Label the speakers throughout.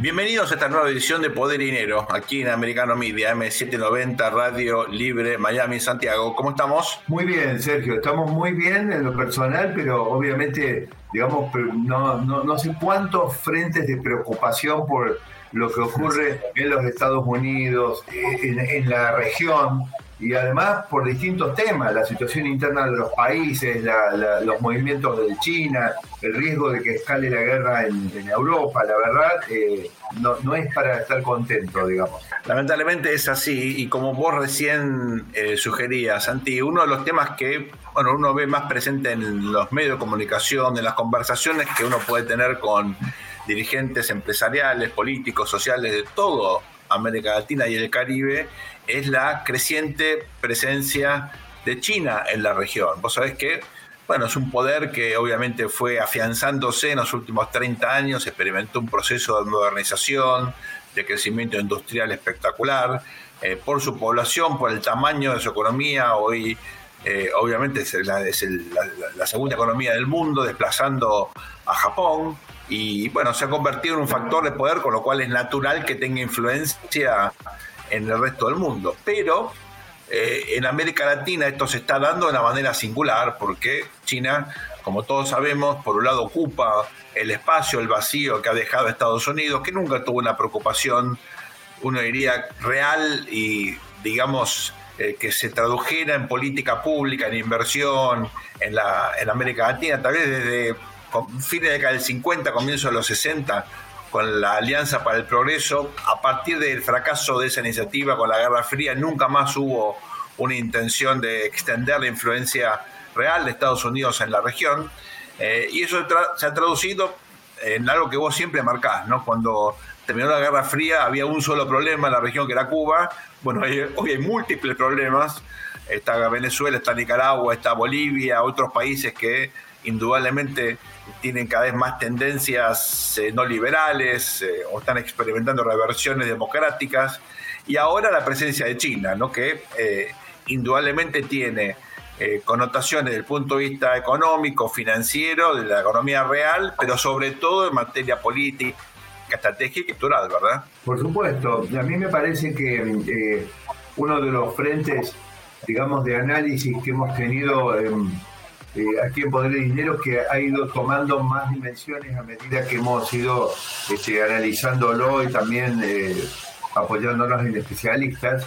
Speaker 1: Bienvenidos a esta nueva edición de Poder y Dinero, aquí en Americano Media, M790, Radio Libre, Miami, Santiago. ¿Cómo estamos?
Speaker 2: Muy bien, Sergio, estamos muy bien en lo personal, pero obviamente, digamos, no, no, sé cuántos frentes de preocupación por lo que ocurre en los Estados Unidos, en la región, y además por distintos temas, la situación interna de los países, los movimientos de China, el riesgo de que escale la guerra en, Europa, la verdad, eh, no, no, es para estar contento, digamos.
Speaker 1: Lamentablemente es así, y como vos recién eh, sugerías, Santi, uno de los temas que bueno, uno ve más presente en los medios de comunicación, en las conversaciones que uno puede tener con dirigentes empresariales, políticos, sociales, de todo América Latina y el Caribe, es la creciente presencia de China en la región. Vos sabés que, bueno, es un poder que obviamente fue afianzándose en los últimos 30 años, experimentó un proceso de modernización, de crecimiento industrial espectacular, eh, por su población, por el tamaño de su economía, hoy eh, obviamente es, la, segunda economía del mundo, desplazando a Japón, y bueno, se ha convertido en un factor de poder, con lo cual es natural que tenga influencia en el resto del mundo. Pero eh, en América Latina esto se está dando de una manera singular porque China, como todos sabemos, por un lado ocupa el espacio, el vacío que ha dejado Estados Unidos, que nunca tuvo una preocupación, uno diría, real y, digamos, eh, que se tradujera en política pública, en inversión en, la, en América Latina, tal vez desde fines de la década del 50, comienzo de los 60, con la Alianza para el Progreso. A partir del fracaso de esa iniciativa con la Guerra Fría, nunca más hubo una intención de extender la influencia real de Estados Unidos en la región. Eh, y eso se ha traducido en algo que vos siempre marcás, ¿no? Cuando terminó la Guerra Fría había un solo problema en la región que era Cuba. Bueno, hoy hay múltiples problemas. Está Venezuela, está Nicaragua, está Bolivia, otros países que indudablemente tienen cada vez más tendencias eh, no liberales eh, o están experimentando reversiones democráticas. Y ahora la presencia de China, ¿no? que eh, indudablemente tiene connotaciones desde el punto de vista económico, financiero, de la economía real, pero sobre todo en materia política, estratégica y cultural, ¿verdad?
Speaker 2: Por supuesto. A mí me parece que uno de los frentes, digamos, de análisis que hemos tenido eh, aquí en Poder de Dinero que ha ido tomando más dimensiones a medida que hemos ido este, analizándolo y también eh, apoyándonos en especialistas,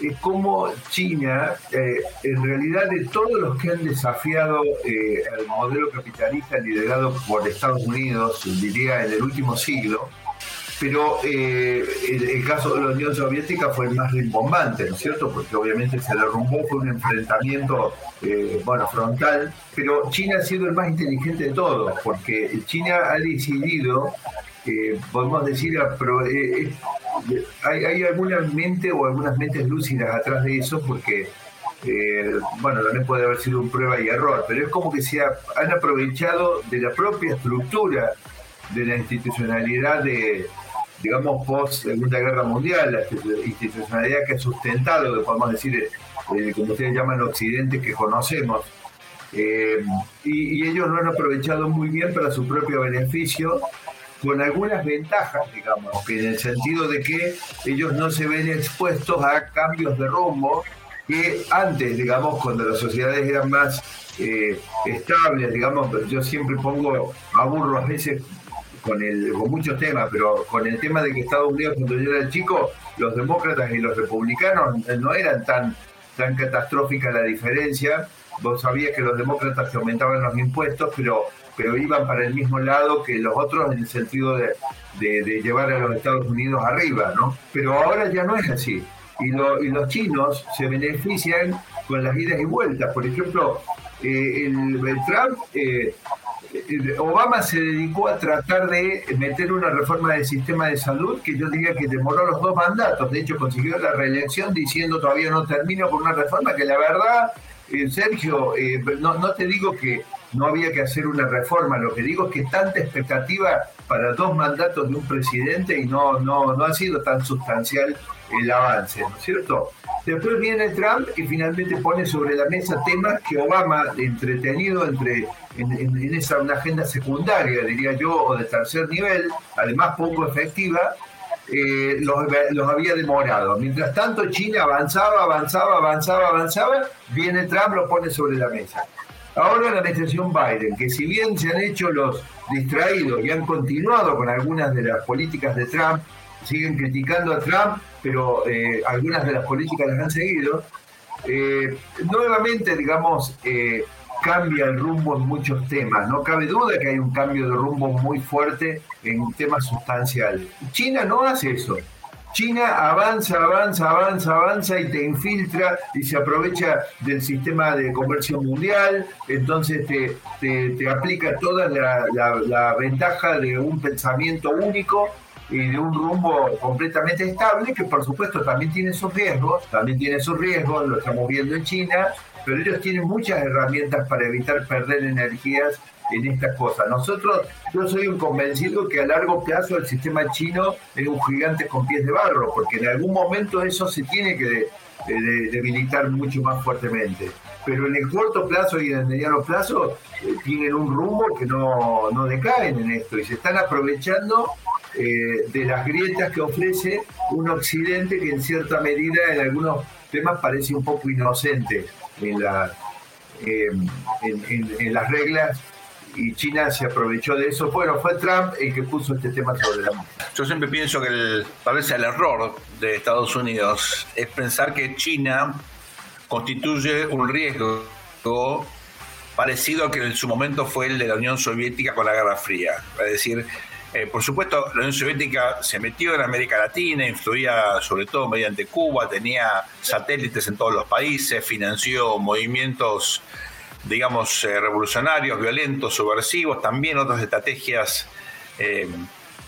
Speaker 2: es como China, eh, en realidad de todos los que han desafiado el modelo capitalista liderado por Estados Unidos, diría en el último siglo, pero eh, el, caso de la Unión Soviética fue el más rimbombante, ¿no es cierto? Porque obviamente se derrumbó, fue un enfrentamiento, eh, bueno, frontal, pero China ha sido el más inteligente de todos, porque China ha decidido, eh, podemos decir, hay, hay alguna mente o algunas mentes lúcidas atrás de eso, porque bueno, también puede haber sido un prueba y error, pero es como que se han aprovechado de la propia estructura de la institucionalidad de, digamos, post Segunda Guerra Mundial, la institucionalidad que ha sustentado, que podemos decir, eh, como ustedes llaman, Occidente que conocemos. Eh, y, ellos lo han aprovechado muy bien para su propio beneficio, con algunas ventajas, digamos, que en el sentido de que ellos no se ven expuestos a cambios de rumbo que antes, digamos, cuando las sociedades eran más eh, estables, digamos, yo siempre pongo, aburro a veces con, el, con muchos temas, pero con el tema de que Estados Unidos, cuando yo era chico, los demócratas y los republicanos no eran tan, tan catastrófica la diferencia. Vos sabías que los demócratas que aumentaban los impuestos, pero, pero iban para el mismo lado que los otros en el sentido de, de, llevar a los Estados Unidos arriba, ¿no? Pero ahora ya no es así. Y, y los chinos se benefician con las idas y vueltas. Por ejemplo, eh, el, Trump eh, Obama se dedicó a tratar de meter una reforma del sistema de salud que yo diría que demoró los dos mandatos. De hecho, consiguió la reelección diciendo todavía no termino con una reforma que la verdad, eh, Sergio, eh, no, te digo que, no había que hacer una reforma. Lo que digo es que tanta expectativa para dos mandatos de un presidente y no, no, no ha sido tan sustancial el avance, ¿no es cierto? Después viene Trump y finalmente pone sobre la mesa temas que Obama, entretenido entre, en, esa una agenda secundaria, diría yo, o de tercer nivel, además poco efectiva, eh, los, los, había demorado. Mientras tanto, China avanzaba, avanzaba, avanzaba, avanzaba, viene Trump, lo pone sobre la mesa. Ahora la administración Biden, que si bien se han hecho los distraídos y han continuado con algunas de las políticas de Trump, siguen criticando a Trump, pero eh, algunas de las políticas las han seguido, eh, nuevamente, digamos, eh, cambia el rumbo en muchos temas. No cabe duda que hay un cambio de rumbo muy fuerte en temas sustanciales. China no hace eso. China avanza, avanza, avanza, avanza y te infiltra y se aprovecha del sistema de comercio mundial, entonces te, te, aplica toda la, la, ventaja de un pensamiento único y de un rumbo completamente estable, que por supuesto también tiene sus riesgos, también tiene sus riesgos, lo estamos viendo en China, pero ellos tienen muchas herramientas para evitar perder energías en estas cosas. Nosotros, yo soy un convencido que a largo plazo el sistema chino es un gigante con pies de barro, porque en algún momento eso se tiene que debilitar mucho más fuertemente. Pero en el corto plazo y en el mediano plazo eh, tienen un rumbo que no, no decaen en esto y se están aprovechando eh, de las grietas que ofrece un occidente que en cierta medida en algunos temas parece un poco inocente en, la, eh, en las reglas y China se aprovechó de eso. Bueno, fue Trump el que puso este tema sobre la mesa.
Speaker 1: Yo siempre pienso que el, tal vez el error de Estados Unidos es pensar que China constituye un riesgo parecido a que en su momento fue el de la Unión Soviética con la Guerra Fría. Es decir, eh, por supuesto, la Unión Soviética se metió en América Latina, influía sobre todo mediante Cuba, tenía satélites en todos los países, financió movimientos digamos, eh, revolucionarios, violentos, subversivos, también otras estrategias eh,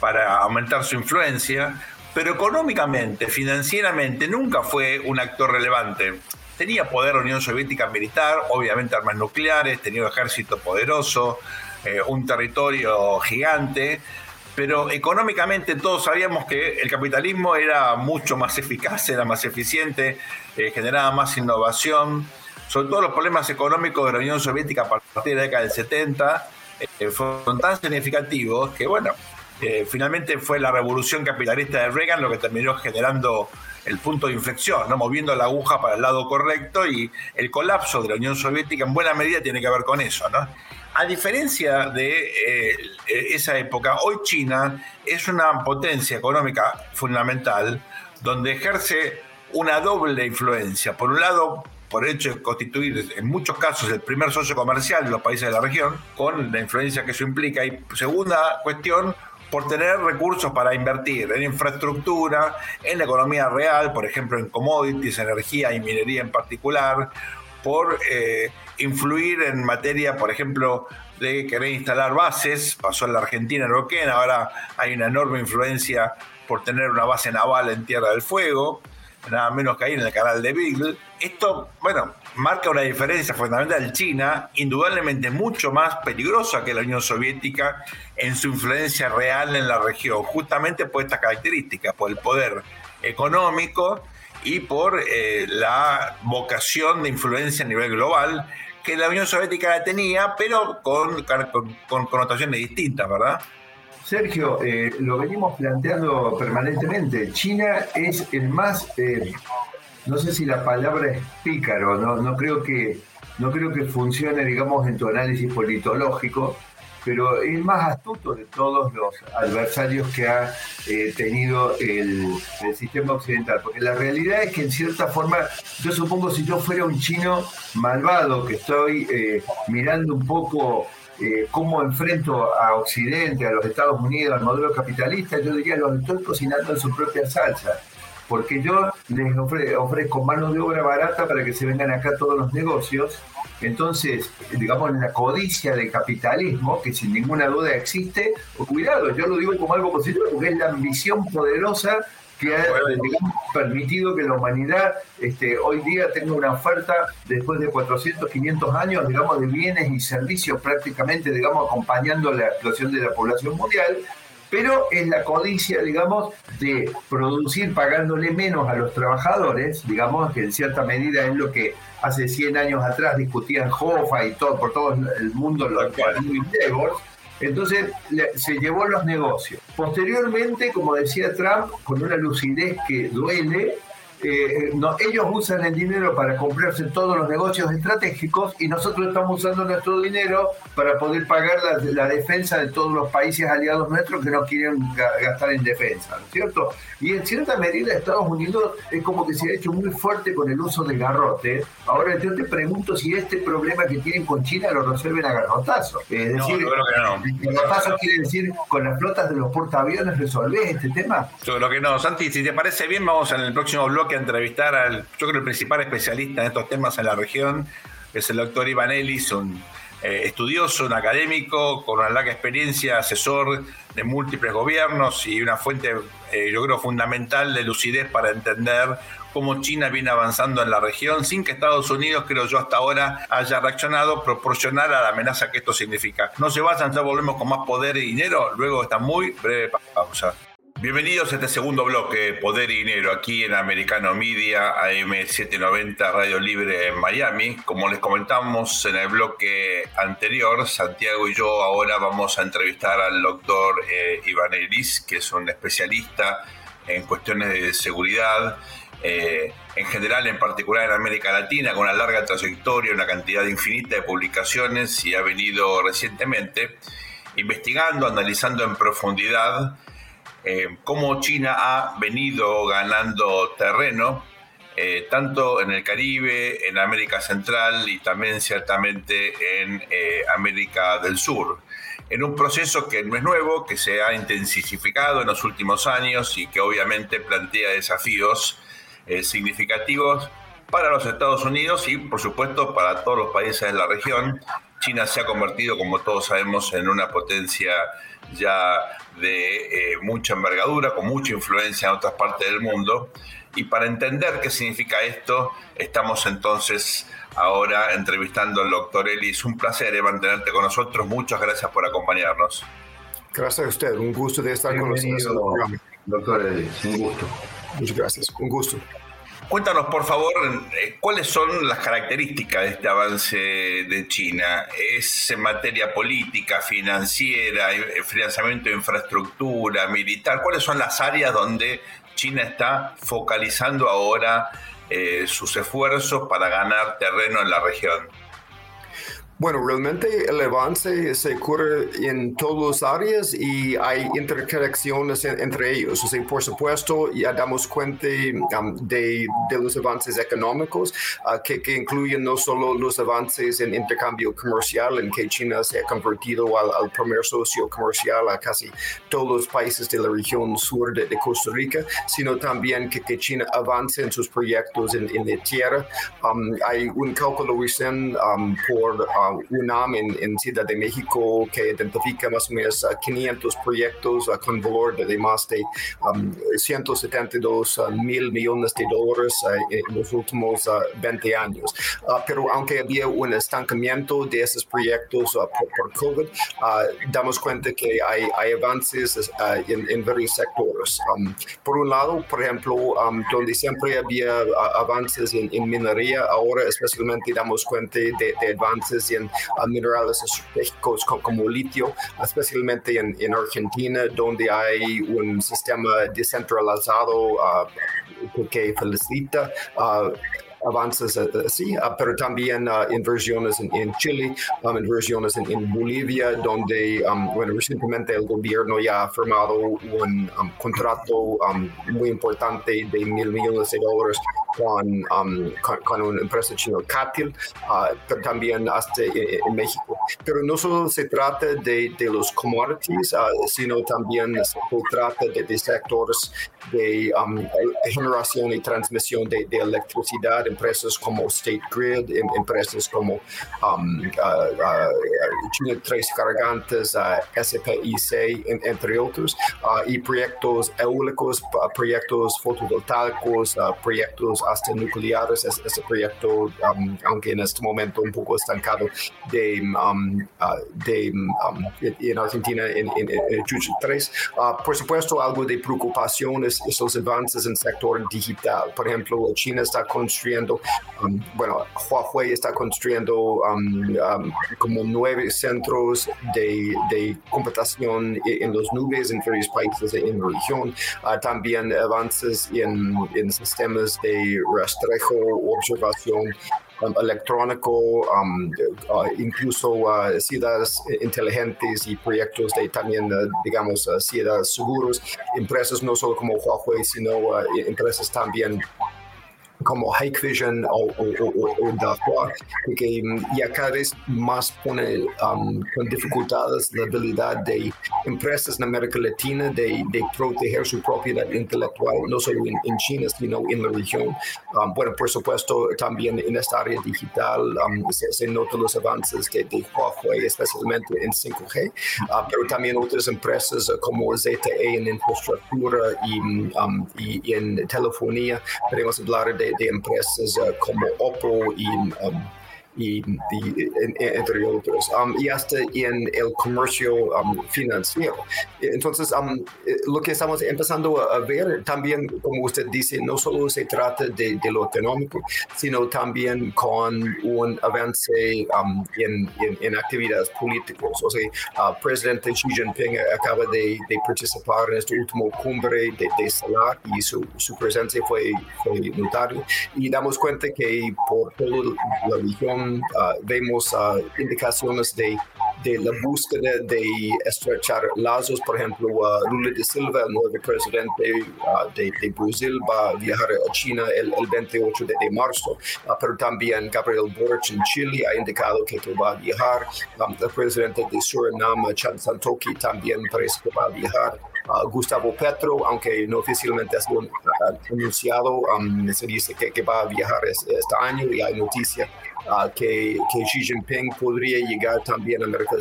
Speaker 1: para aumentar su influencia, pero económicamente, financieramente, nunca fue un actor relevante. Tenía poder la Unión Soviética militar, obviamente armas nucleares, tenía un ejército poderoso, eh, un territorio gigante, pero económicamente todos sabíamos que el capitalismo era mucho más eficaz, era más eficiente, generaba más innovación sobre todo los problemas económicos de la Unión Soviética a partir de la década del 70 eh, fueron tan significativos que, bueno, eh, finalmente fue la revolución capitalista de Reagan lo que terminó generando el punto de inflexión, ¿no? moviendo la aguja para el lado correcto y el colapso de la Unión Soviética en buena medida tiene que ver con eso. ¿no? A diferencia de eh, esa época, hoy China es una potencia económica fundamental donde ejerce una doble influencia. Por un lado, por hecho de constituir en muchos casos el primer socio comercial de los países de la región, con la influencia que eso implica. Y segunda cuestión, por tener recursos para invertir en infraestructura, en la economía real, por ejemplo en commodities, energía y minería en particular, por eh, influir en materia, por ejemplo, de querer instalar bases, pasó en la Argentina, en Roquén, ahora hay una enorme influencia por tener una base naval en Tierra del Fuego, nada menos que ahí en el canal de Beagle. Esto, bueno, marca una diferencia fundamental. China, indudablemente mucho más peligrosa que la Unión Soviética en su influencia real en la región, justamente por estas características, por el poder económico y por eh, la vocación de influencia a nivel global que la Unión Soviética tenía, pero con, con connotaciones distintas, ¿verdad?
Speaker 2: Sergio, eh, lo venimos planteando permanentemente. China es el más, eh, no sé si la palabra es pícaro, no, no, creo que, no creo que funcione, digamos, en tu análisis politológico, pero es más astuto de todos los adversarios que ha eh, tenido el, el, sistema occidental. Porque la realidad es que en cierta forma, yo supongo si yo fuera un chino malvado, que estoy mirando un poco eh, cómo enfrento a Occidente, a los Estados Unidos, al modelo capitalista, yo diría, los estoy cocinando en su propia salsa. porque yo les ofrezco mano de obra barata para que se vengan acá todos los negocios. Entonces, digamos, la codicia del capitalismo, que sin ninguna duda existe, cuidado, yo lo digo como algo positivo, porque es la ambición poderosa que ha permitido que la humanidad este, hoy día tenga una oferta después de 400, 500 años, digamos, de bienes y servicios prácticamente, digamos, acompañando la explosión de la población mundial, pero es la codicia, digamos, de producir pagándole menos a los trabajadores, digamos, que en cierta medida es lo que hace 100 años atrás discutían Hoffa y todo, por todo el mundo, los Devors, entonces se llevó los negocios. Posteriormente, como decía Trump, con una lucidez que duele, eh, no, ellos usan el dinero para comprarse todos los negocios estratégicos y nosotros estamos usando nuestro dinero para poder pagar la, defensa de todos los países aliados nuestros que no quieren gastar en defensa, ¿no es cierto? Y en cierta medida Estados Unidos es como que se ha hecho muy fuerte con el uso del garrote. Ahora yo te pregunto si este problema que tienen con China lo resuelven a garrotazo. Es decir, no, creo que no. garrotazo quiere decir con las flotas de los portaaviones resolvés este tema.
Speaker 1: Yo creo que no. Santi, si te parece bien, vamos en el próximo bloque entrevistar al, yo creo, el principal especialista en estos temas en la región, es el doctor Iván Ellis, un eh, estudioso, un académico con una larga experiencia, asesor de múltiples gobiernos y una fuente, eh, yo creo, fundamental de lucidez para entender cómo China viene avanzando en la región sin que Estados Unidos, creo yo, hasta ahora haya reaccionado proporcional a la amenaza que esto significa. No se vayan, ya volvemos con más poder y dinero, luego esta muy breve pausa. Bienvenidos a este segundo bloque, Poder y Dinero, aquí en Americano Media, AM790 Radio Libre en Miami. Como les comentamos en el bloque anterior, Santiago y yo ahora vamos a entrevistar al doctor eh, Iván Elis, que es un especialista en cuestiones de seguridad, eh, en general, en particular en América Latina, con una larga trayectoria, una cantidad infinita de publicaciones y ha venido recientemente investigando, analizando en profundidad eh, cómo China ha venido ganando terreno, eh, tanto en el Caribe, en América Central y también ciertamente en eh, América del Sur. En un proceso que no es nuevo, que se ha intensificado en los últimos años y que obviamente plantea desafíos significativos para los Estados Unidos y por supuesto para todos los países de la región. China se ha convertido, como todos sabemos, en una potencia ya de eh, mucha envergadura, con mucha influencia en otras partes del mundo. Y para entender qué significa esto, estamos entonces ahora entrevistando al doctor Ellis. Un placer, Evan, tenerte con nosotros. Muchas gracias por acompañarnos.
Speaker 3: Gracias a usted, un gusto de estar con nosotros.
Speaker 2: Doctor Ellis, un gusto.
Speaker 3: Muchas gracias, un gusto.
Speaker 1: Cuéntanos, por favor, eh, cuáles son las características de este avance de China. ¿Es en materia política, financiera, eh, financiamiento de infraestructura, militar? ¿Cuáles son las áreas donde China está focalizando ahora eh, sus esfuerzos para ganar terreno en la región?
Speaker 3: Bueno, realmente el avance se ocurre en todas las áreas y hay interconexiones entre ellos. O sea, por supuesto, ya damos cuenta um, de, de, los avances económicos uh, que, que, incluyen no solo los avances en intercambio comercial, en que China se ha convertido al, primer socio comercial a casi todos los países de la región sur de, Costa Rica, sino también que, que, China avance en sus proyectos en, en la tierra. Um, hay un cálculo recién um, por uh, UNAM en, Ciudad de México que identifica más o menos 500 proyectos con valor de, más de 172 um, uh, mil millones de dólares uh, en los últimos 20 uh, años. pero aunque había un estancamiento de esos proyectos por, COVID, damos cuenta que hay, hay avances en, varios sectores. Um, por un lado, por ejemplo, um, donde siempre había avances en, minería, ahora especialmente damos cuenta de, de avances en a minerales estratégicos como, litio, especialmente en, en, Argentina, donde hay un sistema descentralizado uh, que facilita uh, avances así, uh, pero también uh, inversiones en, en, Chile, um, inversiones en, en, Bolivia, donde, um, bueno, recientemente el gobierno ya ha firmado un um, contrato muy importante de mil millones de dólares con, con, una empresa china, Catil, uh, pero también hasta en, México. Pero no solo se trata de, de los commodities, ah, sino también se trata de, de sectores de um, generación y transmisión de, electricidad, empresas como State Grid, em, empresas como um, uh, Tres Cargantes, SPIC, entre otros, y proyectos eólicos, proyectos fotovoltaicos, proyectos hasta nucleares. Ese proyecto, um, aunque en este momento un poco estancado, de, de en Argentina en, en, en 3. por supuesto, algo de preocupación es esos avances en sector digital. Por ejemplo, China está construyendo, um, bueno, Huawei está construyendo um, um, como nueve centros de, de, computación en las nubes en varios países en la región. Uh, también avances en, en sistemas de rastrejo, observación electrónico, um, uh, incluso uh, ciudades inteligentes y proyectos de también, uh, digamos, ciudades seguros, empresas no solo como Huawei, sino empresas también como Hikvision o, o, o, o que ya cada vez más pone um, con dificultades la habilidad de empresas en América Latina de, de proteger su propiedad intelectual, no solo en, China, sino en la región. Um, bueno, por supuesto, también en esta área digital um, se, notan los avances de, de, Huawei, especialmente en 5G, uh, pero también otras empresas como ZTE en infraestructura y, y, y en telefonía. Podemos hablar de de empresas uh, como Oppo y um, y, entre otros, um, y hasta en el comercio um, financiero. Entonces, um, eh, lo que estamos empezando a ver también, como usted dice, no solo se trata de, lo económico, sino también con un avance en, en, actividades políticas. O sea, el uh, presidente Xi Jinping acaba de, participar en esta última cumbre de, de SALAC y su, su presencia fue, fue notario. Y damos cuenta que por toda la región Ah, vemos ah, indicaciones de, de, la búsqueda de estrechar lazos. Por ejemplo, uh, Lula de Silva, el nuevo presidente de, de, Brasil, va a viajar a China el, el 28 de, marzo, pero también Gabriel Boric en Chile ha indicado que, va a viajar. Um, el presidente de Surinam, Chan Santoki, también parece que va a viajar. Gustavo Petro, aunque no oficialmente ha sido anunciado, um, se dice que, que va a viajar este año y hay noticias uh, que, que, Xi Jinping podría llegar también a América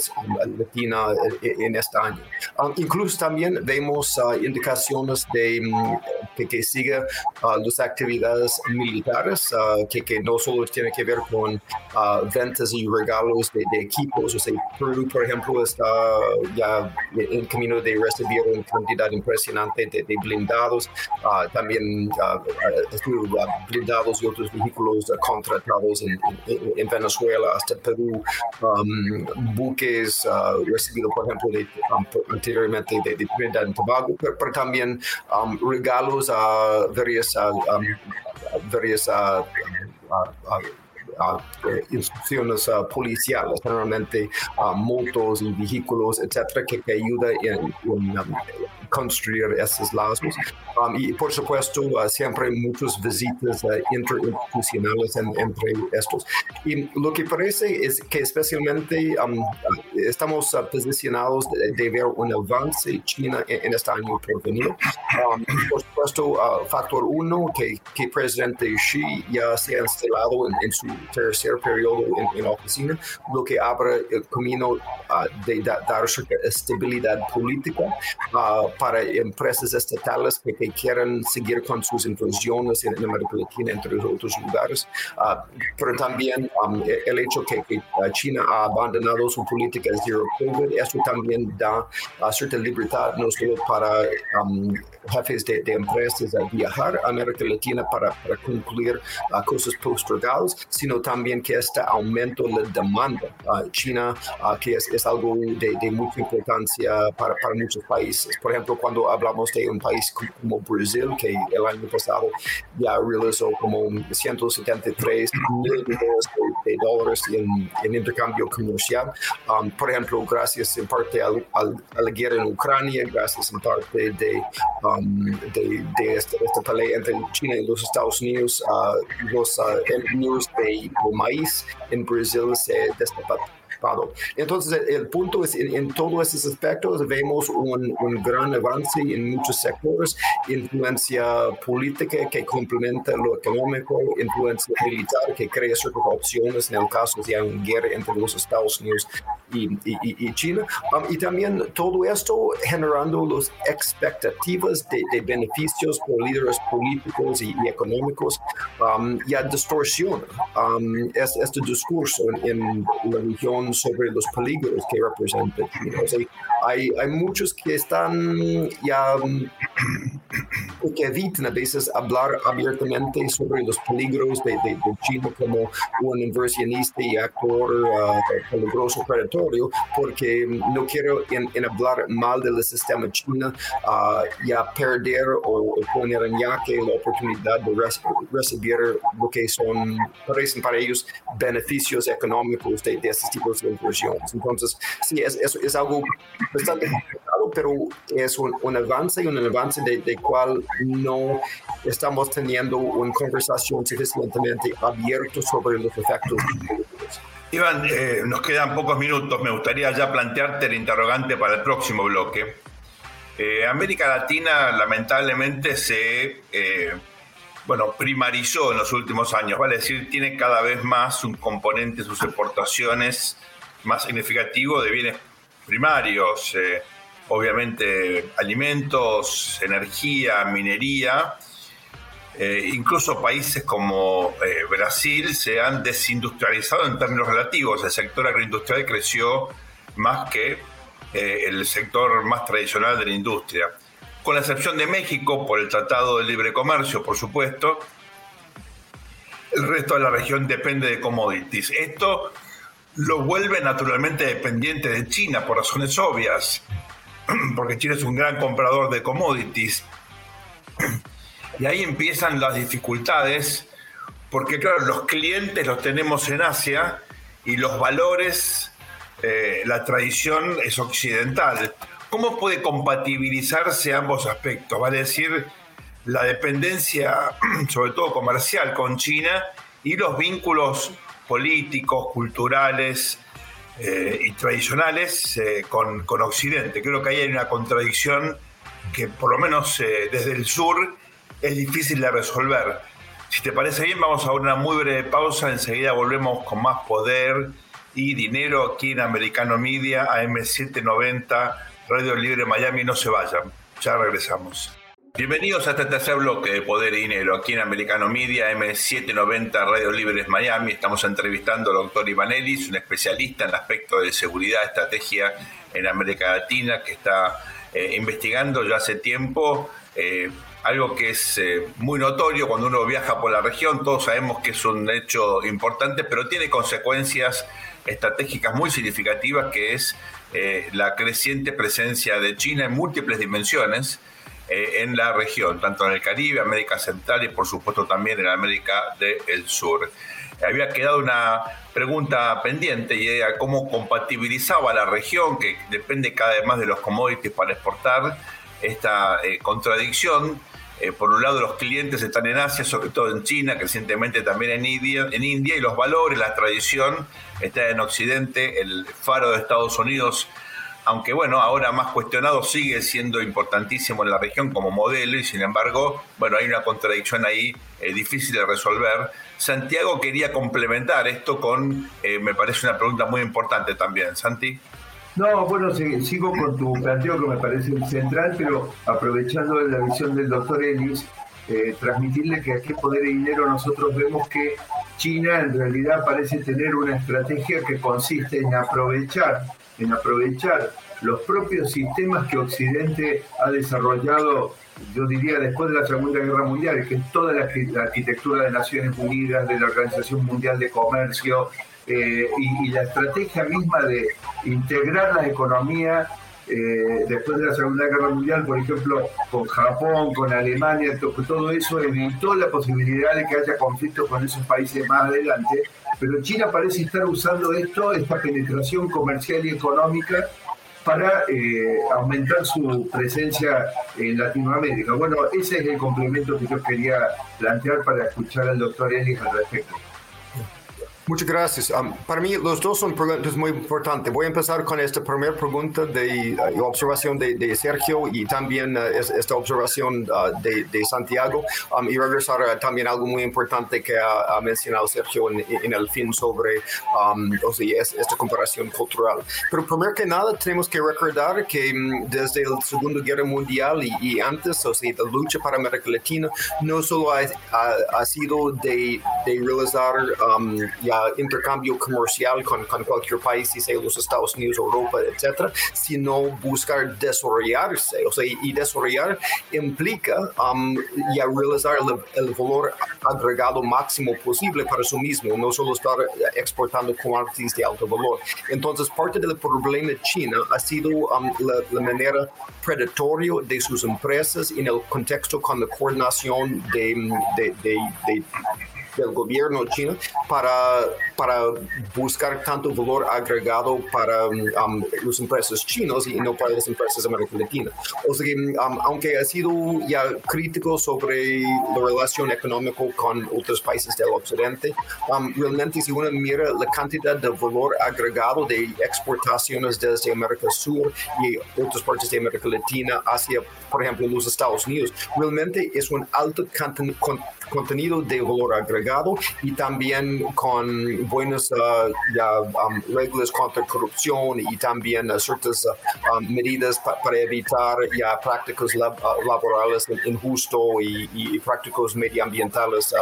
Speaker 3: Latina eh, en este año. Um, incluso también vemos uh, indicaciones de um, que, que siga uh, las actividades militares, que, que, no solo tiene que ver con ventas y regalos de, de, equipos. O sea, Perú, por ejemplo, está ya en camino de recibir una cantidad impresionante de, de blindados, también blindados y otros vehículos contratados en, en en Venezuela hasta Perú, um, buques uh, recibidos, por ejemplo, de, um, anteriormente de, de, Trinidad y Tobago, pero, también um, regalos a varias, varias instituciones policiales, generalmente motos y vehículos, etcétera, que, que ayuda en construir esos lazos. Um, y por supuesto, uh, siempre muchas visitas uh, interinstitucionales entre estos. Y lo que parece es que especialmente um, estamos uh, posicionados de, ver un avance China en, este año por venir. Um, por supuesto, factor uno, que, que presidente Xi ya se ha instalado en, su tercer periodo en, la oficina, lo que abre el camino de, dar cierta estabilidad política para empresas estatales que, quieran seguir con sus inversiones en, América Latina, entre otros lugares. Ah, pero también um, el hecho que, que, China ha abandonado su política de zero COVID, eso también da cierta libertad no solo para um, jefes de, empresas a viajar a América Latina para, para concluir uh, cosas postergadas, sino también que este aumento de la demanda. Uh, China, uh, que es, es algo de, de, mucha importancia para, para muchos países. Por ejemplo, cuando hablamos de un país como Brasil, que el año pasado ya realizó como 173 mil millones de, dólares en, intercambio comercial, um, por ejemplo, gracias en parte a la guerra en Ucrania, gracias en parte de, um, de, esta, pelea entre China y los Estados Unidos, los envíos de, maíz en Brasil se destaparon entonces, el punto es, en, todos esos aspectos vemos un, un, gran avance en muchos sectores, influencia política que complementa lo económico, influencia militar que crea ciertas opciones en el caso de una guerra entre los Estados Unidos y, y, China. Um, y también todo esto generando las expectativas de, beneficios por líderes políticos y, económicos um, ya distorsiona um, este discurso en, en la región sobre los peligros que representa hay, hay muchos que están ya que evitan a veces hablar abiertamente sobre los peligros de, de, China como un inversionista y actor uh, peligroso predatorio porque no quiero en, hablar mal del sistema chino uh, ya perder o, poner en yaque la oportunidad de recibir lo que son parecen para ellos beneficios económicos de, de estos tipos inversiones. Entonces, sí, es, es, es algo bastante complicado, pero es un, un avance y un avance de, de, cual no estamos teniendo una conversación suficientemente abierta sobre los efectos.
Speaker 1: Iván, eh, nos quedan pocos minutos. Me gustaría ya plantearte el interrogante para el próximo bloque. Eh, América Latina lamentablemente se eh, bueno, primarizó en los últimos años, vale decir, tiene cada vez más un componente de sus exportaciones más significativo de bienes primarios, eh, obviamente alimentos, energía, minería. Eh, incluso países como eh, Brasil se han desindustrializado en términos relativos. El sector agroindustrial creció más que el sector más tradicional de la industria. Con la excepción de México, por el Tratado de Libre Comercio, por supuesto, el resto de la región depende de commodities. Esto lo vuelve naturalmente dependiente de China por razones obvias, porque China es un gran comprador de commodities. Y ahí empiezan las dificultades, porque claro, los clientes los tenemos en Asia y los valores, eh, la tradición es occidental. ¿Cómo puede compatibilizarse ambos aspectos? Vale decir, la dependencia, sobre todo comercial, con China y los vínculos políticos, culturales eh, y tradicionales eh, con, con, Occidente. Creo que ahí hay una contradicción que por lo menos eh, desde el sur es difícil de resolver. Si te parece bien, vamos a una muy breve pausa, enseguida volvemos con más poder y dinero aquí en Americano Media, AM790, Radio Libre Miami, no se vayan, ya regresamos. Bienvenidos a este tercer bloque de Poder y Dinero aquí en Americano Media, M790 Radio Libres Miami. Estamos entrevistando al doctor Iván Ellis, un especialista en el aspecto de seguridad, estrategia en América Latina, que está eh, investigando ya hace tiempo eh, algo que es eh, muy notorio cuando uno viaja por la región. Todos sabemos que es un hecho importante, pero tiene consecuencias estratégicas muy significativas, que es la creciente presencia de China en múltiples dimensiones eh, en la región, tanto en el Caribe, América Central y por supuesto también en América del Sur. Había quedado una pregunta pendiente y era cómo compatibilizaba la región, que depende cada vez más de los commodities para exportar, esta eh, contradicción. Eh, por un lado, los clientes están en Asia, sobre todo en China, recientemente también en India, en India, y los valores, la tradición está en Occidente, el faro de Estados Unidos aunque bueno, ahora más cuestionado, sigue siendo importantísimo en la región como modelo y sin embargo, bueno, hay una contradicción ahí eh, difícil de resolver. Santiago quería complementar esto con, eh, me parece una pregunta muy importante también, Santi.
Speaker 2: No, bueno, sigo con tu planteo que me parece central, pero aprovechando la visión del doctor Ellis, eh, transmitirle que aquí Poder y Dinero nosotros vemos que China en realidad parece tener una estrategia que consiste en aprovechar en aprovechar los propios sistemas que Occidente ha desarrollado, yo diría, después de la Segunda Guerra Mundial, que es toda la, arquitectura de Naciones Unidas, de la Organización Mundial de Comercio, eh, y, la estrategia misma de integrar la economía eh, después de la Segunda Guerra Mundial, por ejemplo, con Japón, con Alemania, todo eso evitó la posibilidad de que haya conflictos con esos países más adelante pero China parece estar usando esto, esta penetración comercial y económica para eh, aumentar su presencia en Latinoamérica. Bueno, ese es el complemento que yo quería plantear para escuchar al doctor Ellis al respecto.
Speaker 3: Muchas gracias. Um, para mí, los dos son preguntas muy importantes. Voy a empezar con esta primera pregunta de uh, observación de, Sergio y también uh, esta observación uh, de, Santiago um, y regresar a también algo muy importante que ha, mencionado Sergio en, el fin sobre um, esta comparación cultural. Pero primero que nada, tenemos que recordar que desde la Segunda Guerra Mundial y, antes, o sea, la lucha para América Latina no solo ha, ha, sido de, realizar intercambio comercial con, con, cualquier país, sea los Estados Unidos, Europa, etcétera, sino buscar desarrollarse. O sea, y desarrollar implica um, ya realizar el, valor agregado máximo posible para sí mismo, no solo estar exportando commodities de alto valor. Entonces, parte del problema de China ha sido um, la, manera predatoria de sus empresas en el contexto con la coordinación de, de, de del gobierno chino para, para buscar tanto valor agregado para um, las empresas chinas y no para las empresas americanas Latina. O sea que, um, aunque ha sido ya crítico sobre la relación económica con otros países del occidente, um, realmente si uno mira la cantidad de valor agregado de exportaciones desde América Sur y otras partes de América Latina hacia, por ejemplo, los Estados Unidos, realmente es un alto contenido de valor agregado y también con buenas uh, um, reglas contra corrupción y también uh, ciertas uh, um, medidas para evitar ya prácticas laborales injustas y, y, prácticas medioambientales.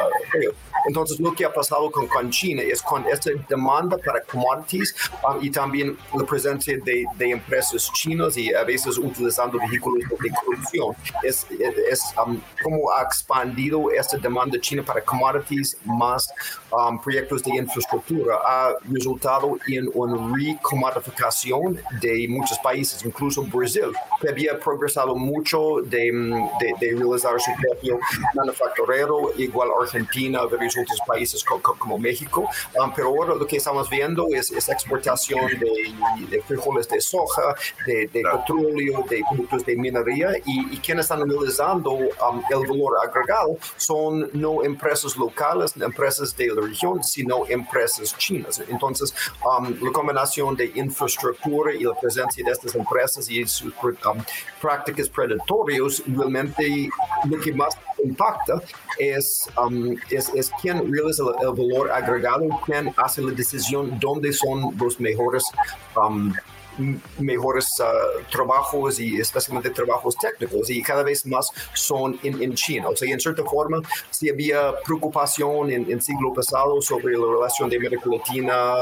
Speaker 3: Entonces, lo que ha pasado con, con, China es con esta demanda para commodities um, y también la presencia de, de, empresas chinas y a veces utilizando vehículos de corrupción, es, es como ha expandido esta demanda china para commodities más um, proyectos de infraestructura ha resultado en una recomodificación de muchos países, incluso Brasil, que había progresado mucho de, de, realizar su propio manufacturero, igual Argentina, varios otros países como, México, um, pero ahora lo que estamos viendo es, es exportación de, frijoles de soja, de, petróleo, de productos de minería y, quienes están realizando um, el valor agregado son no empresas locales, empresas de la región, sino empresas Entonces, um, la combinación de infraestructura y la presencia de estas empresas y um, prácticas predatorias, realmente lo que más impacta es, um, es, quién realiza el, valor agregado, quién hace la decisión dónde son los mejores mejores ah, trabajos y especialmente trabajos técnicos y cada vez más son en, China. O sea, en cierta forma, si había preocupación en el siglo pasado sobre la relación de América Latina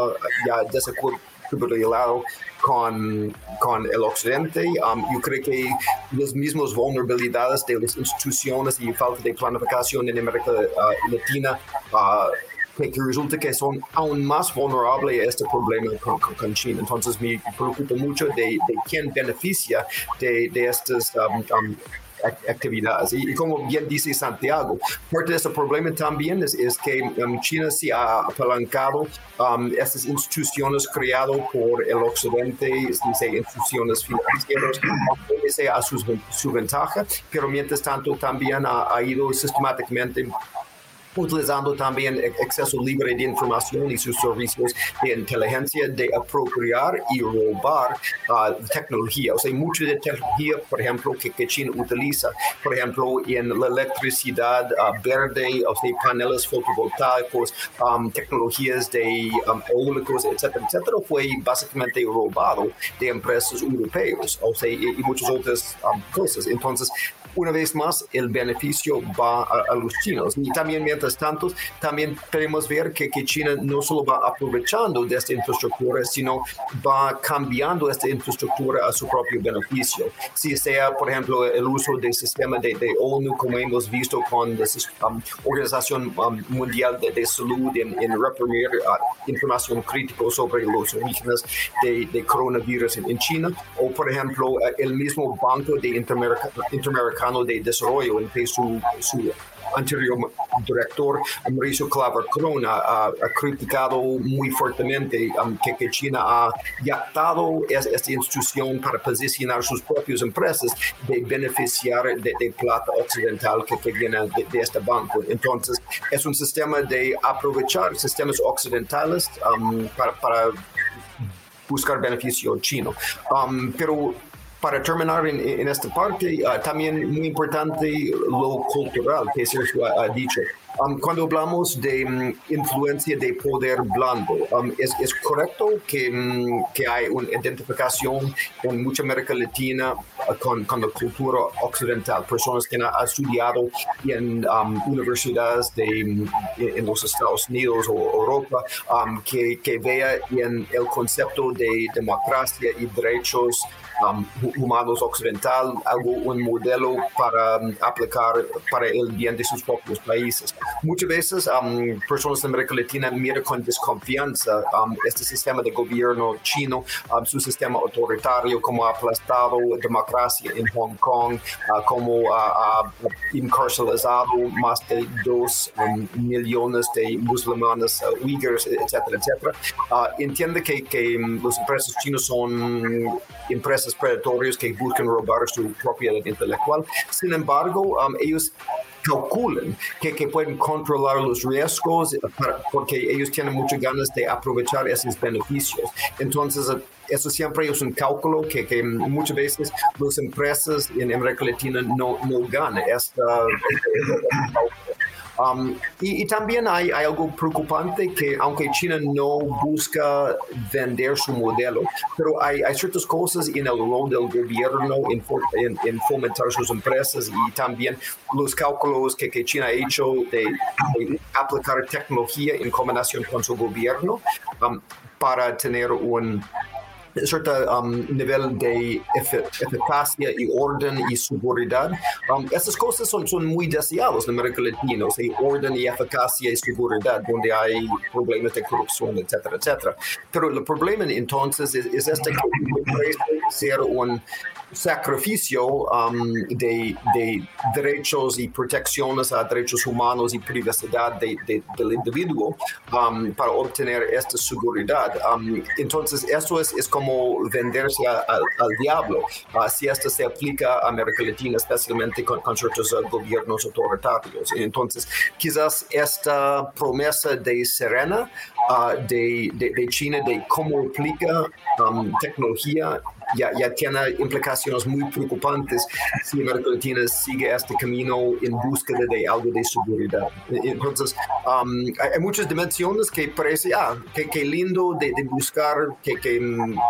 Speaker 3: ya desequilibrado con, con el occidente. Um, yo creo que las mismas vulnerabilidades de las instituciones y falta de planificación en América ah, Latina uh, que, resulta que son aún más vulnerables a este problema con, China. Entonces me preocupa mucho de, quién beneficia de, estas um, um, actividades. Y, como bien dice Santiago, parte de ese problema también es, que um, China se ha apalancado um, estas instituciones creadas por el occidente, instituciones financieras, a su, ventaja, pero mientras tanto también ha ido sistemáticamente utilizando también exceso libre de información y sus servicios de inteligencia de apropiar y robar uh, tecnología. O sea, mucha de tecnología, por ejemplo, que, que China utiliza, por ejemplo, en la electricidad uh, verde, o sea, paneles fotovoltaicos, um, tecnologías de um, eólicos, etcétera, etcétera, fue básicamente robado de empresas europeas, o sea, y, muchas otras um, cosas. Entonces, una vez más, el beneficio va a, los chinos. Y también, mientras tanto, también podemos ver que, China no solo va aprovechando de esta infraestructura, sino va cambiando esta infraestructura a su propio beneficio. Si sea, por ejemplo, el uso del sistema de, ONU, como hemos visto con la um, Organización um, Mundial de, Salud en, reprimir uh, información crítica sobre los orígenes de, de coronavirus en, China, o por ejemplo, uh, el mismo Banco de Interamericano de Desarrollo, en su, su anterior director Mauricio Claver Corona ha, criticado muy fuertemente um, que, China ha yactado esta institución para posicionar sus propias empresas de beneficiar de, plata occidental que, viene de, este banco. Entonces, es un sistema de aprovechar sistemas occidentales um, para, buscar beneficio chino. Um, pero para terminar en, esta parte, uh, también muy importante lo cultural que Sergio ha, dicho. Um, cuando hablamos de um, influencia de poder blando, um, es, correcto que, que, hay una identificación en mucha América Latina uh, con, la cultura occidental, personas que han estudiado en universidades de, en los Estados Unidos o Europa, que, que vea en el concepto de democracia y derechos um, humanos occidental, algo, un modelo para um, aplicar para el bien de sus propios países. Muchas veces um, personas de América Latina miran con desconfianza um, este sistema de gobierno chino, su sistema autoritario, como ha aplastado democracia en Hong Kong, uh, como ha encarcelado más de dos millones de musulmanes uh, uigures, etcétera, etcétera. Uh, entiende que, que los empresas chinos son empresas predatorios que buscan robar su propiedad intelectual. Sin embargo, um, ellos calculan que, que, pueden controlar los riesgos porque ellos tienen muchas ganas de aprovechar esos beneficios. Entonces, eso siempre es un cálculo que, que muchas veces las empresas en América Latina no, no ganan. Esta, Um, y, también hay, algo preocupante que aunque China no busca vender su modelo, pero hay, ciertas cosas en el rol del gobierno en, fomentar sus empresas y también los cálculos que, China ha hecho de, aplicar tecnología en combinación con su gobierno um, para tener un cierto um, nivel de eficacia y orden y seguridad. Um, esas cosas son, son muy deseadas en América Latina, o orden y eficacia y seguridad, donde hay problemas de corrupción, etcétera, etcétera. Pero el problema entonces es, es este que ser un sacrificio um, de, de, derechos y protecciones a derechos humanos y privacidad de, del individuo um, para obtener esta seguridad. Um, entonces, eso es, es como venderse al diablo. Uh, si esto se aplica a América Latina, especialmente con, ciertos uh, gobiernos autoritarios. Entonces, quizás esta promesa de Serena uh, de, de, China de cómo aplica tecnología ya, ya tiene implicaciones muy preocupantes si América Latina sigue este camino en búsqueda de algo de seguridad. Entonces, um, hay, muchas dimensiones que parece, ah, que, lindo de, buscar, que, que,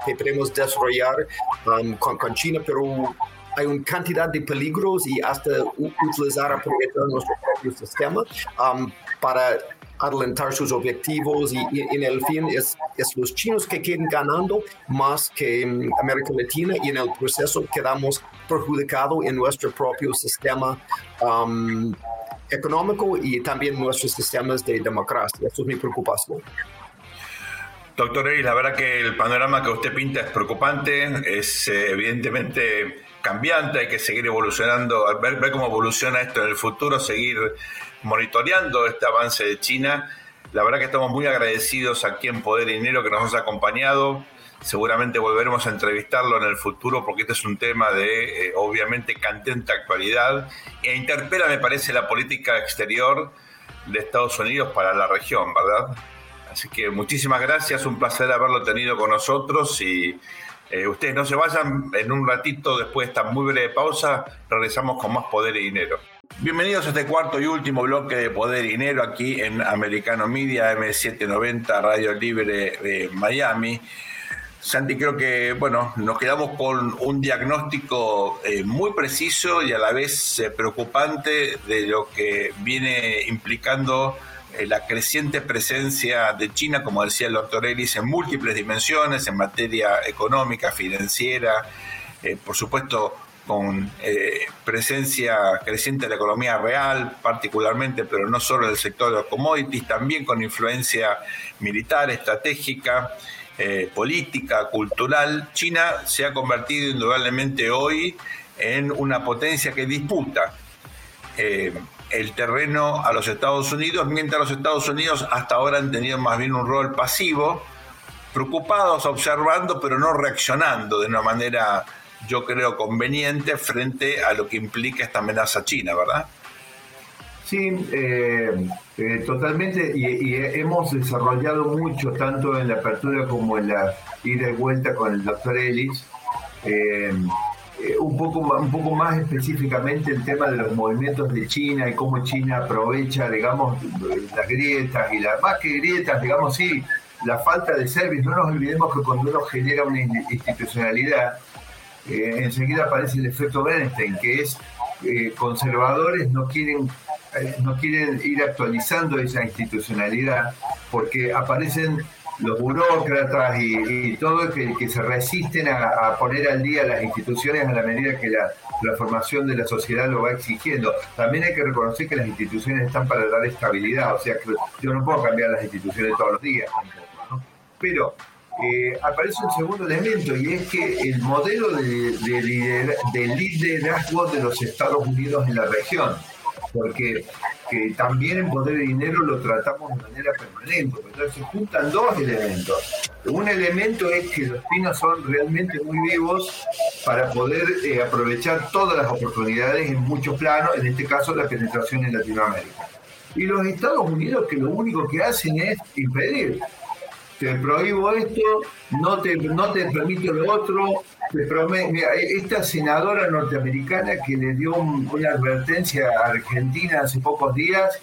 Speaker 3: que, podemos desarrollar um, con, con China, pero hay una cantidad de peligros y hasta utilizar, aprovechar nuestro propio sistema um, para adelantar sus objetivos y, en el fin es, es, los chinos que queden ganando más que América Latina y en el proceso quedamos perjudicados en nuestro propio sistema um, económico y también nuestros sistemas de democracia. Eso es mi preocupación.
Speaker 1: Doctor Eris, la verdad que el panorama que usted pinta es preocupante, es eh, evidentemente cambiante, hay que seguir evolucionando, ver, cómo evoluciona esto en el futuro, seguir monitoreando este avance de China. La verdad que estamos muy agradecidos aquí en Poder Dinero que nos ha acompañado. Seguramente volveremos a entrevistarlo en el futuro porque este es un tema de, eh, obviamente, cantente actualidad e interpela, me parece, la política exterior de Estados Unidos para la región, ¿verdad? Así que muchísimas gracias, un placer haberlo tenido con nosotros y eh, ustedes no se vayan, en un ratito después de esta muy breve pausa, regresamos con más Poder y Dinero. Bienvenidos a este cuarto y último bloque de Poder y Dinero aquí en Americano Media M790 Radio Libre de Miami. Santi, creo que bueno, nos quedamos con un diagnóstico eh, muy preciso y a la vez eh, preocupante de lo que viene implicando la creciente presencia de China, como decía el doctor Ellis, en múltiples dimensiones, en materia económica, financiera, por supuesto con eh, presencia creciente de la economía real, particularmente, pero no solo en el sector de los commodities, también con influencia militar, estratégica, eh, política, cultural. China se ha convertido indudablemente hoy en una potencia que disputa eh, el terreno a los Estados Unidos, mientras los Estados Unidos hasta ahora han tenido más bien un rol pasivo, preocupados, observando, pero no reaccionando de una manera, yo creo, conveniente frente a lo que implica esta amenaza china, ¿verdad?
Speaker 2: Sí, eh, eh, totalmente, y, hemos desarrollado mucho, tanto en la apertura como en la ida y vuelta con el doctor Ellis, eh, un, poco, un poco más específicamente el tema de los movimientos de China y cómo China aprovecha, digamos, las grietas y las más que grietas, digamos, sí, la falta de servicio. No nos olvidemos que cuando uno genera una institucionalidad, enseguida aparece el efecto Bernstein, que es conservadores no quieren eh, no quieren ir actualizando esa institucionalidad porque aparecen los burócratas y, todo que, que se resisten a, poner al día las instituciones a la medida que la, formación de la sociedad lo va exigiendo. También hay que reconocer que las instituciones están para dar estabilidad, o sea que yo no puedo cambiar las instituciones todos los días Pero eh, aparece un segundo elemento y es que el modelo de, de liderazgo de los Estados Unidos en la región porque que también en poder de dinero lo tratamos de manera permanente. Entonces se juntan dos elementos. Un elemento es que los chinos son realmente muy vivos para poder eh, aprovechar todas las oportunidades en muchos planos, en este caso la penetración en Latinoamérica. Y los Estados Unidos que lo único que hacen es impedir. Te prohíbo esto, no te, no te permito lo otro, esta senadora norteamericana que le dio una advertencia a Argentina hace pocos días,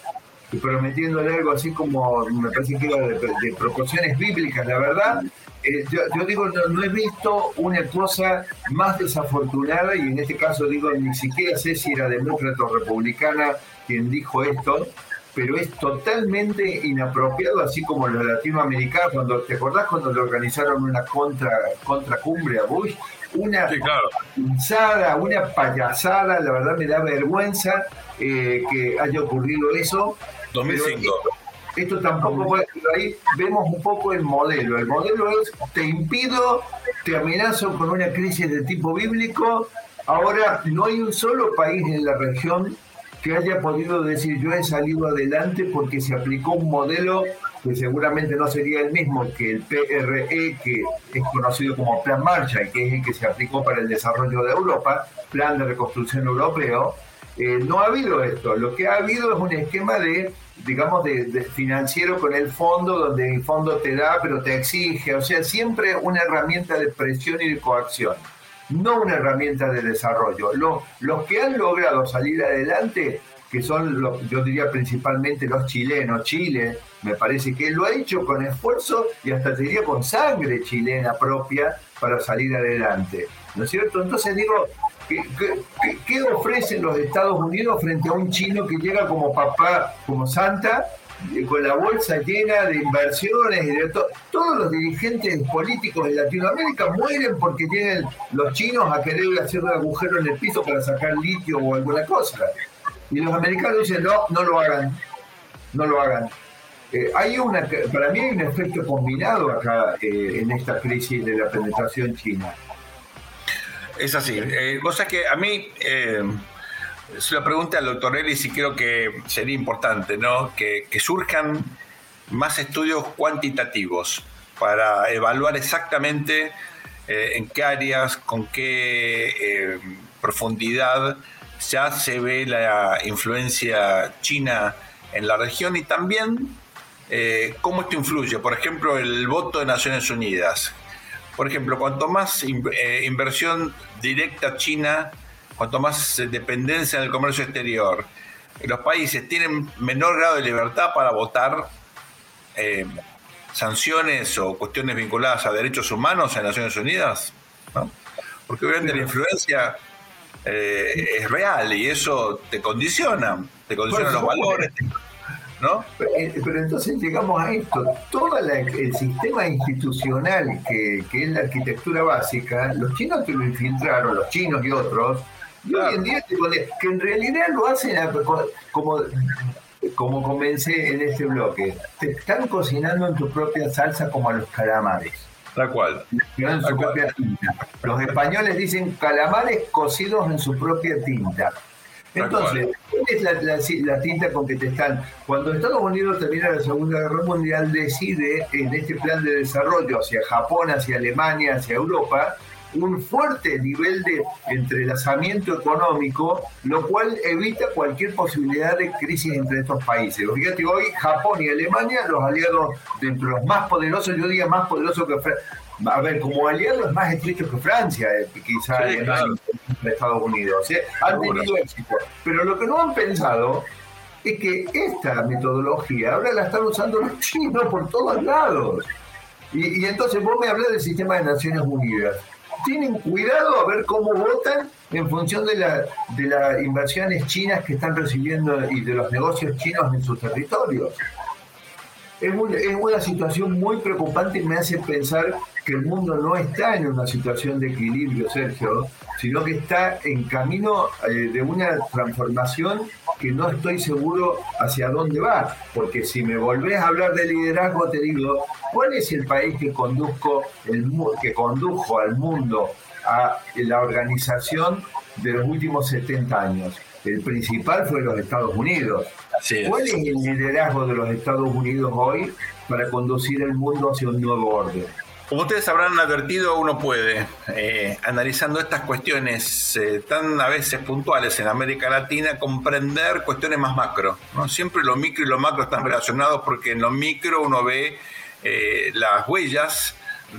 Speaker 2: prometiéndole algo así como, me parece que era de, proporciones bíblicas, la verdad, eh, yo, digo, no, he visto una cosa más desafortunada, y en este caso digo, ni siquiera sé si era demócrata o republicana quien dijo esto, pero es totalmente inapropiado, así como los latinoamericanos, cuando te acordás cuando le organizaron una contra, contracumbre a Bush, una pinzada, una payasada, la verdad me da vergüenza eh, que haya ocurrido eso.
Speaker 1: 2005.
Speaker 2: Esto, tampoco puede ahí vemos un poco el modelo. El modelo es te impido, te amenazo con una crisis de tipo bíblico. Ahora no hay un solo país en la región que haya podido decir yo he salido adelante porque se aplicó un modelo que seguramente no sería el mismo que el PRE, que es conocido como Plan Marshall, que es el que se aplicó para el desarrollo de Europa, Plan de Reconstrucción Europeo, eh, no ha habido esto. Lo que ha habido es un esquema de, digamos, de, financiero con el fondo, donde el fondo te da, pero te exige. O sea, siempre una herramienta de presión y de coacción no una herramienta de desarrollo. los que han logrado salir adelante, que son, los, yo diría principalmente los chilenos, Chile, me parece que lo ha hecho con esfuerzo y hasta te diría con sangre chilena propia para salir adelante. ¿No es cierto? Entonces digo, ¿qué, qué ofrecen los Estados Unidos frente a un chino que llega como papá, como santa, con la bolsa llena de inversiones y de todos los dirigentes políticos de Latinoamérica mueren porque tienen los chinos a querer hacer un agujero en el piso para sacar litio o alguna cosa. Y los americanos dicen, no, no lo hagan, no lo hagan. Eh, hay una, para mí hay un efecto combinado acá eh, en esta crisis de la penetración china.
Speaker 1: Es así. Eh, cosa que a mí es una pregunta al doctor Ellis y creo que sería importante, ¿no? Que, surjan más estudios cuantitativos para evaluar exactamente eh, en qué áreas, con qué eh, profundidad ya se ve la influencia china en la región y también eh, cómo esto influye. Por ejemplo, el voto de Naciones Unidas. Por ejemplo, cuanto más inversión directa china cuanto más dependencia del comercio exterior, los países tienen menor grado de libertad para votar eh, sanciones o cuestiones vinculadas a derechos humanos en Naciones Unidas, porque obviamente la influencia eh, es real y eso te condiciona, te condiciona los valores. ¿No?
Speaker 2: Eh, pero, entonces llegamos a esto, todo el sistema institucional que, que, es la arquitectura básica, los chinos que lo infiltraron, los chinos y otros, y hoy en día, que en realidad lo hacen como, como comencé en este bloque, te están cocinando en tu propia salsa como a los calamares.
Speaker 1: Tal cual.
Speaker 2: En su propia tinta. Los españoles dicen calamares cocidos en su propia tinta. Entonces, ¿cuál es la, tinta con que te están? Cuando Estados Unidos termina la Segunda Guerra Mundial, decide en este plan de desarrollo hacia Japón, hacia Alemania, hacia Europa, un fuerte nivel de entrelazamiento económico, lo cual evita cualquier posibilidad de crisis entre estos países. Fíjate, hoy Japón y Alemania, los aliados dentro de los más poderosos, yo diría más poderosos que a ver, como aliados más estrechos que Francia, eh, quizá Estados Unidos. ¿eh? Han tenido éxito. Pero lo que no han pensado es que esta metodología ahora la están usando los chinos por todos lados. Y, y entonces vos me hablas del sistema de Naciones Unidas tienen cuidado a ver cómo votan en función de, la, de las inversiones chinas que están recibiendo y de los negocios chinos en sus territorios. Es, es una situación muy preocupante y me hace pensar que el mundo no está en una situación de equilibrio, Sergio, sino que está en camino eh, de una transformación que no estoy seguro hacia dónde va, porque si me volvés a hablar de liderazgo, te digo, ¿cuál es el país que, conduzco el, que condujo al mundo a la organización de los últimos 70 años? El principal fue los Estados Unidos. ¿Cuál es el liderazgo de los Estados Unidos hoy para conducir el mundo hacia un nuevo orden?
Speaker 1: Como ustedes habrán advertido, uno puede, eh, analizando estas cuestiones eh, tan a veces puntuales en América Latina, comprender cuestiones más macro. ¿no? Siempre lo micro y lo macro están relacionados porque en lo micro uno ve eh, las huellas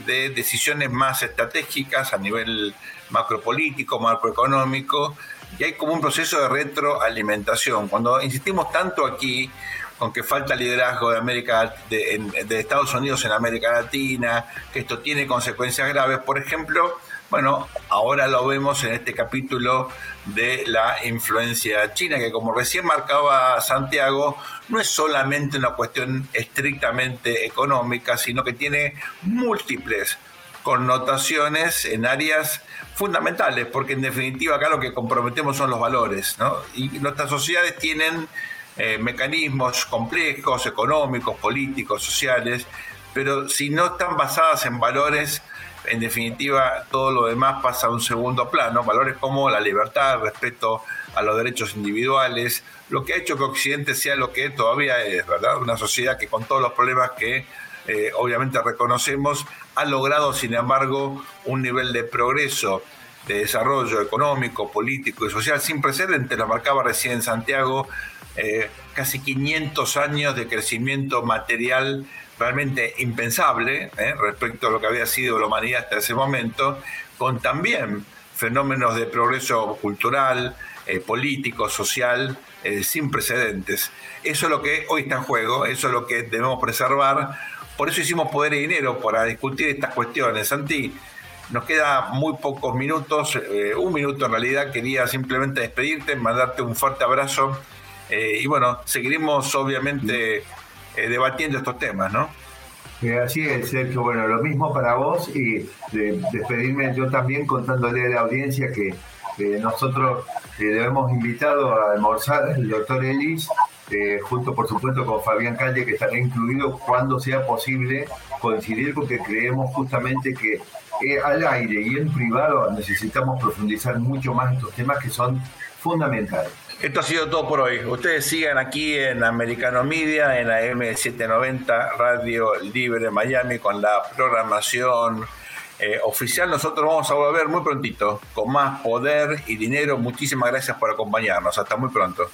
Speaker 1: de decisiones más estratégicas a nivel macropolítico, macroeconómico, y hay como un proceso de retroalimentación. Cuando insistimos tanto aquí con que falta liderazgo de América de, Estados Unidos en América Latina, que esto tiene consecuencias graves. Por ejemplo, bueno, ahora lo vemos en este capítulo de la influencia china, que como recién marcaba Santiago, no es solamente una cuestión estrictamente económica, sino que tiene múltiples connotaciones en áreas fundamentales, porque en definitiva acá lo que comprometemos son los valores. Y nuestras sociedades tienen eh, mecanismos complejos, económicos, políticos, sociales, pero si no están basadas en valores, en definitiva todo lo demás pasa a un segundo plano, valores como la libertad, el respeto a los derechos individuales, lo que ha hecho que Occidente sea lo que todavía es, ¿verdad? Una sociedad que con todos los problemas que eh, obviamente reconocemos, ha logrado, sin embargo, un nivel de progreso, de desarrollo económico, político y social sin precedentes, lo marcaba recién Santiago, eh, casi 500 años de crecimiento material realmente impensable eh, respecto a lo que había sido la humanidad hasta ese momento, con también fenómenos de progreso cultural, político, social, sin precedentes. Eso es lo que hoy está en juego, eso es lo que debemos preservar. Por eso hicimos Poder y Dinero, para discutir estas cuestiones. Santi, nos queda muy pocos minutos, un minuto en realidad. Quería simplemente despedirte, mandarte un fuerte abrazo eh, y bueno, seguiremos obviamente eh, debatiendo estos temas, ¿no?
Speaker 2: Eh, así es, Sergio. Bueno, lo mismo para vos y despedirme yo también contándole a la audiencia que nosotros le hemos invitado a almorzar el doctor Ellis, junto por supuesto con Fabián Calle, que estará incluido cuando sea posible coincidir porque creemos justamente que al aire y en privado necesitamos profundizar mucho más estos temas que son fundamentales.
Speaker 1: Esto ha sido todo por hoy. Ustedes sigan aquí en Americano Media, en la M790 Radio Libre Miami con la programación eh, oficial. Nosotros vamos a volver muy prontito con más poder y dinero. Muchísimas gracias por acompañarnos. Hasta muy pronto.